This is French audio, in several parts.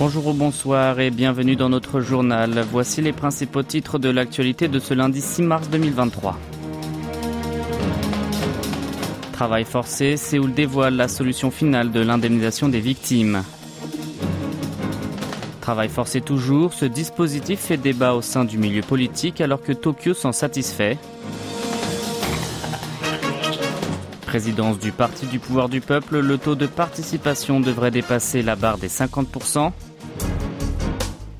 Bonjour ou bonsoir et bienvenue dans notre journal. Voici les principaux titres de l'actualité de ce lundi 6 mars 2023. Travail forcé, Séoul dévoile la solution finale de l'indemnisation des victimes. Travail forcé toujours, ce dispositif fait débat au sein du milieu politique alors que Tokyo s'en satisfait. Présidence du Parti du pouvoir du peuple, le taux de participation devrait dépasser la barre des 50%.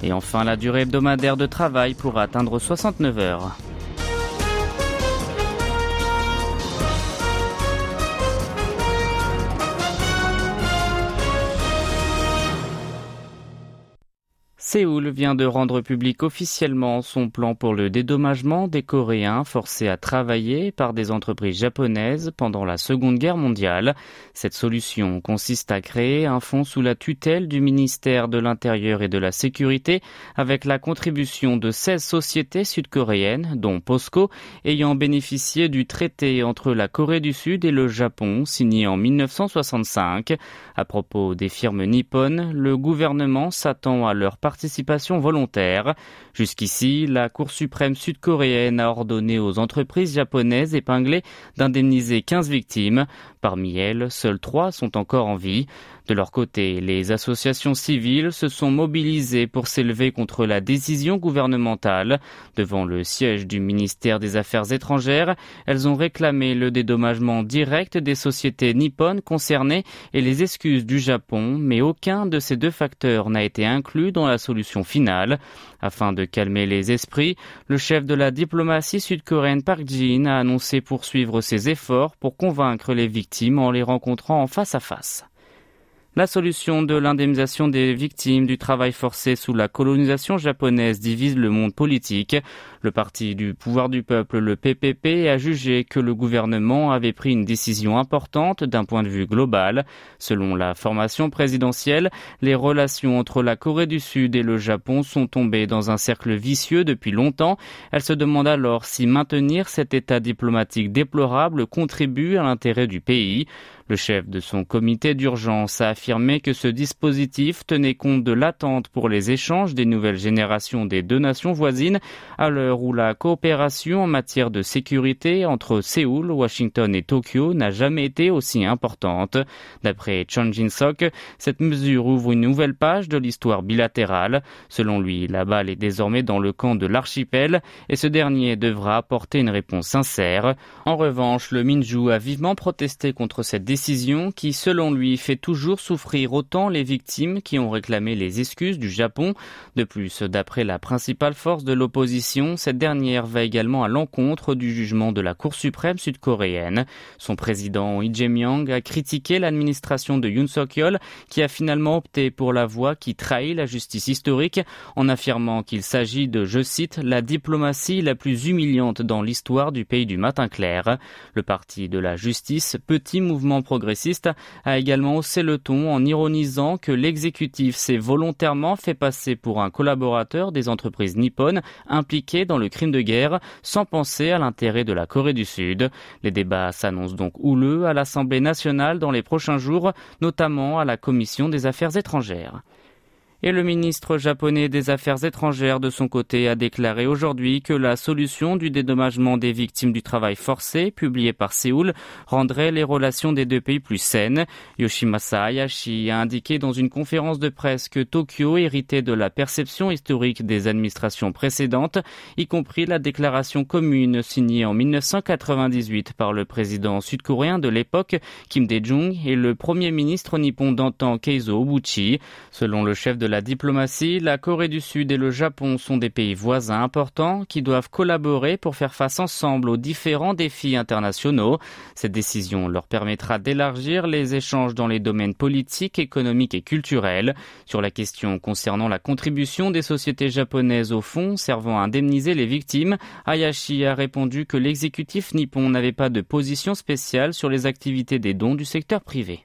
Et enfin, la durée hebdomadaire de travail pourra atteindre 69 heures. Séoul vient de rendre public officiellement son plan pour le dédommagement des Coréens forcés à travailler par des entreprises japonaises pendant la Seconde Guerre mondiale. Cette solution consiste à créer un fonds sous la tutelle du ministère de l'Intérieur et de la Sécurité avec la contribution de 16 sociétés sud-coréennes, dont POSCO, ayant bénéficié du traité entre la Corée du Sud et le Japon signé en 1965. À propos des firmes nippones, le gouvernement s'attend à leur participation participation volontaire. Jusqu'ici, la Cour suprême sud-coréenne a ordonné aux entreprises japonaises épinglées d'indemniser 15 victimes. Parmi elles, seules trois sont encore en vie. De leur côté, les associations civiles se sont mobilisées pour s'élever contre la décision gouvernementale. Devant le siège du ministère des Affaires étrangères, elles ont réclamé le dédommagement direct des sociétés nippones concernées et les excuses du Japon, mais aucun de ces deux facteurs n'a été inclus dans la solution finale. Afin de calmer les esprits, le chef de la diplomatie sud-coréenne Park Jin a annoncé poursuivre ses efforts pour convaincre les victimes en les rencontrant en face à face. La solution de l'indemnisation des victimes du travail forcé sous la colonisation japonaise divise le monde politique. Le parti du pouvoir du peuple, le PPP, a jugé que le gouvernement avait pris une décision importante d'un point de vue global. Selon la formation présidentielle, les relations entre la Corée du Sud et le Japon sont tombées dans un cercle vicieux depuis longtemps. Elle se demande alors si maintenir cet état diplomatique déplorable contribue à l'intérêt du pays. Le chef de son comité d'urgence a affirmé que ce dispositif tenait compte de l'attente pour les échanges des nouvelles générations des deux nations voisines à l'heure où la coopération en matière de sécurité entre Séoul, Washington et Tokyo n'a jamais été aussi importante. D'après Chon Jin-sok, cette mesure ouvre une nouvelle page de l'histoire bilatérale. Selon lui, la balle est désormais dans le camp de l'archipel et ce dernier devra apporter une réponse sincère. En revanche, le Minju a vivement protesté contre cette décision décision qui, selon lui, fait toujours souffrir autant les victimes qui ont réclamé les excuses du Japon. De plus, d'après la principale force de l'opposition, cette dernière va également à l'encontre du jugement de la Cour suprême sud-coréenne. Son président Lee Jae-myung a critiqué l'administration de Yoon Suk-yeol qui a finalement opté pour la voie qui trahit la justice historique en affirmant qu'il s'agit de, je cite, la diplomatie la plus humiliante dans l'histoire du pays du matin clair. Le parti de la justice, petit mouvement progressiste a également haussé le ton en ironisant que l'exécutif s'est volontairement fait passer pour un collaborateur des entreprises nippones impliquées dans le crime de guerre sans penser à l'intérêt de la Corée du Sud. Les débats s'annoncent donc houleux à l'Assemblée nationale dans les prochains jours, notamment à la Commission des affaires étrangères. Et le ministre japonais des Affaires étrangères de son côté a déclaré aujourd'hui que la solution du dédommagement des victimes du travail forcé, publiée par Séoul, rendrait les relations des deux pays plus saines. Yoshimasa Hayashi a indiqué dans une conférence de presse que Tokyo héritait de la perception historique des administrations précédentes, y compris la déclaration commune signée en 1998 par le président sud-coréen de l'époque, Kim Dae-jung, et le premier ministre nippon d'antan Keizo Obuchi. Selon le chef de la diplomatie, la Corée du Sud et le Japon sont des pays voisins importants qui doivent collaborer pour faire face ensemble aux différents défis internationaux. Cette décision leur permettra d'élargir les échanges dans les domaines politiques, économiques et culturels. Sur la question concernant la contribution des sociétés japonaises au fonds servant à indemniser les victimes, Hayashi a répondu que l'exécutif nippon n'avait pas de position spéciale sur les activités des dons du secteur privé.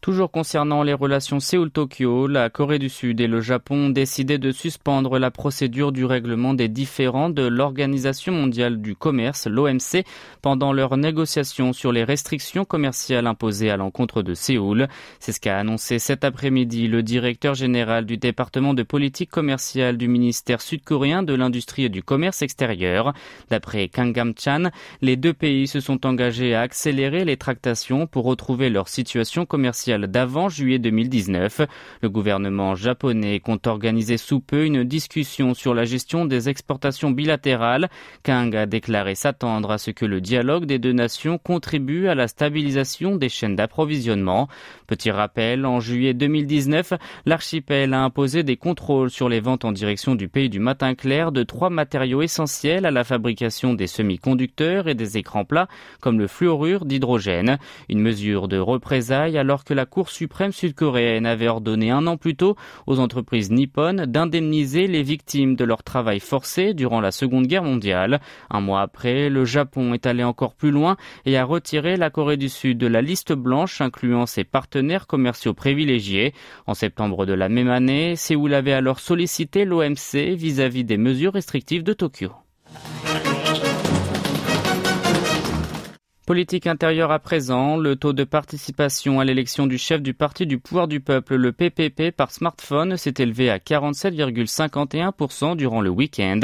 Toujours concernant les relations Séoul-Tokyo, la Corée du Sud et le Japon ont décidé de suspendre la procédure du règlement des différends de l'Organisation mondiale du commerce, l'OMC, pendant leurs négociations sur les restrictions commerciales imposées à l'encontre de Séoul. C'est ce qu'a annoncé cet après-midi le directeur général du département de politique commerciale du ministère sud-coréen de l'industrie et du commerce extérieur. D'après Kangam Chan, les deux pays se sont engagés à accélérer les tractations pour retrouver leur situation commerciale d'avant juillet 2019. Le gouvernement japonais compte organiser sous peu une discussion sur la gestion des exportations bilatérales. Kang a déclaré s'attendre à ce que le dialogue des deux nations contribue à la stabilisation des chaînes d'approvisionnement. Petit rappel, en juillet 2019, l'archipel a imposé des contrôles sur les ventes en direction du pays du matin clair de trois matériaux essentiels à la fabrication des semi-conducteurs et des écrans plats, comme le fluorure d'hydrogène. Une mesure de représailles alors que la Cour suprême sud-coréenne avait ordonné un an plus tôt aux entreprises nippones d'indemniser les victimes de leur travail forcé durant la Seconde Guerre mondiale. Un mois après, le Japon est allé encore plus loin et a retiré la Corée du Sud de la liste blanche incluant ses partenaires commerciaux privilégiés. En septembre de la même année, Séoul avait alors sollicité l'OMC vis-à-vis des mesures restrictives de Tokyo. Politique intérieure à présent, le taux de participation à l'élection du chef du parti du pouvoir du peuple, le PPP, par smartphone s'est élevé à 47,51% durant le week-end,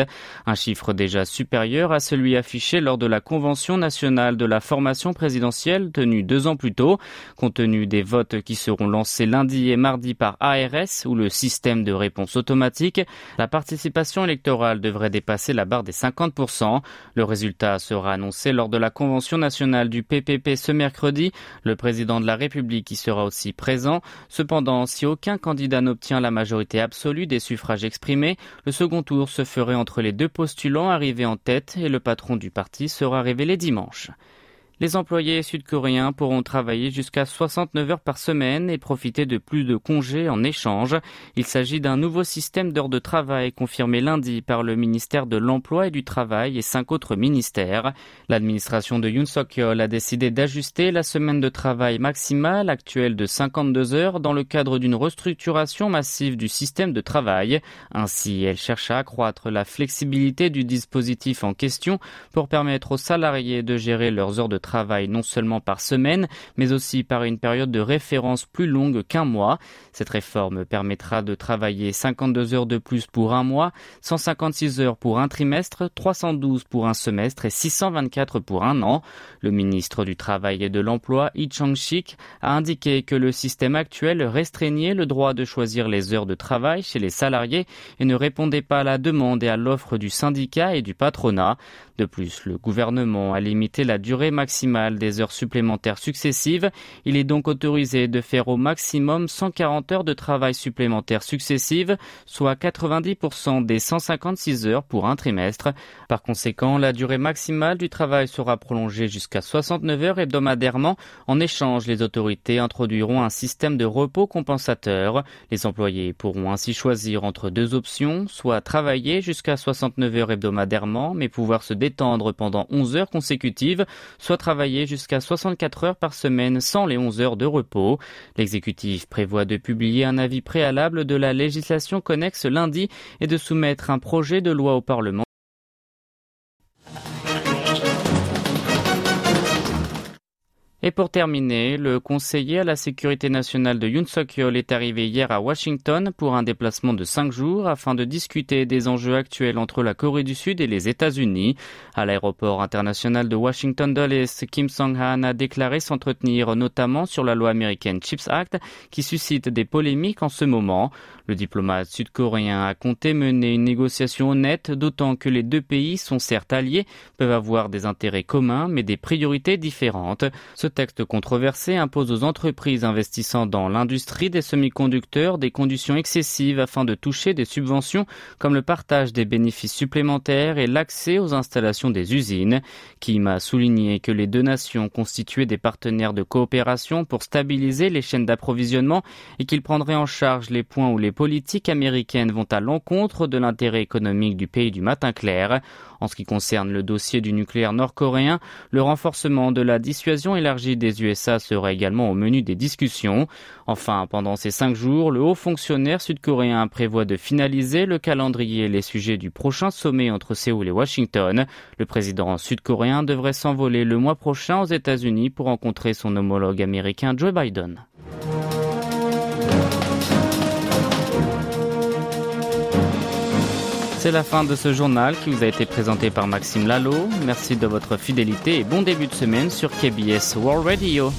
un chiffre déjà supérieur à celui affiché lors de la Convention nationale de la formation présidentielle tenue deux ans plus tôt, compte tenu des votes qui seront lancés lundi et mardi par ARS ou le système de réponse automatique. La participation électorale devrait dépasser la barre des 50%. Le résultat sera annoncé lors de la Convention nationale du PPP ce mercredi. Le président de la République y sera aussi présent. Cependant, si aucun candidat n'obtient la majorité absolue des suffrages exprimés, le second tour se ferait entre les deux postulants arrivés en tête et le patron du parti sera révélé dimanche. Les employés sud-coréens pourront travailler jusqu'à 69 heures par semaine et profiter de plus de congés en échange. Il s'agit d'un nouveau système d'heures de travail confirmé lundi par le ministère de l'Emploi et du Travail et cinq autres ministères. L'administration de Yoon Suk-yeol a décidé d'ajuster la semaine de travail maximale actuelle de 52 heures dans le cadre d'une restructuration massive du système de travail. Ainsi, elle cherche à accroître la flexibilité du dispositif en question pour permettre aux salariés de gérer leurs heures de travail non seulement par semaine, mais aussi par une période de référence plus longue qu'un mois. Cette réforme permettra de travailler 52 heures de plus pour un mois, 156 heures pour un trimestre, 312 pour un semestre et 624 pour un an. Le ministre du Travail et de l'Emploi, Lee Chang-shik, a indiqué que le système actuel restreignait le droit de choisir les heures de travail chez les salariés et ne répondait pas à la demande et à l'offre du syndicat et du patronat. De plus, le gouvernement a limité la durée maximale des heures supplémentaires successives. Il est donc autorisé de faire au maximum 140 heures de travail supplémentaires successives, soit 90% des 156 heures pour un trimestre. Par conséquent, la durée maximale du travail sera prolongée jusqu'à 69 heures hebdomadairement. En échange, les autorités introduiront un système de repos compensateur. Les employés pourront ainsi choisir entre deux options, soit travailler jusqu'à 69 heures hebdomadairement, mais pouvoir se étendre pendant 11 heures consécutives, soit travailler jusqu'à 64 heures par semaine sans les 11 heures de repos. L'exécutif prévoit de publier un avis préalable de la législation connexe lundi et de soumettre un projet de loi au Parlement Et pour terminer, le conseiller à la sécurité nationale de Yoon Suk-yeol est arrivé hier à Washington pour un déplacement de cinq jours afin de discuter des enjeux actuels entre la Corée du Sud et les États-Unis. À l'aéroport international de Washington Dulles, Kim Song-han a déclaré s'entretenir notamment sur la loi américaine CHIPS Act qui suscite des polémiques en ce moment. Le diplomate sud-coréen a compté mener une négociation honnête, d'autant que les deux pays sont certes alliés, peuvent avoir des intérêts communs, mais des priorités différentes. Texte controversé impose aux entreprises investissant dans l'industrie des semi-conducteurs des conditions excessives afin de toucher des subventions comme le partage des bénéfices supplémentaires et l'accès aux installations des usines. Kim a souligné que les deux nations constituaient des partenaires de coopération pour stabiliser les chaînes d'approvisionnement et qu'ils prendraient en charge les points où les politiques américaines vont à l'encontre de l'intérêt économique du pays du matin clair. En ce qui concerne le dossier du nucléaire nord-coréen, le renforcement de la dissuasion élargie des USA serait également au menu des discussions. Enfin, pendant ces cinq jours, le haut fonctionnaire sud-coréen prévoit de finaliser le calendrier et les sujets du prochain sommet entre Séoul et Washington. Le président sud-coréen devrait s'envoler le mois prochain aux États-Unis pour rencontrer son homologue américain Joe Biden. C'est la fin de ce journal qui vous a été présenté par Maxime Lalo. Merci de votre fidélité et bon début de semaine sur KBS World Radio.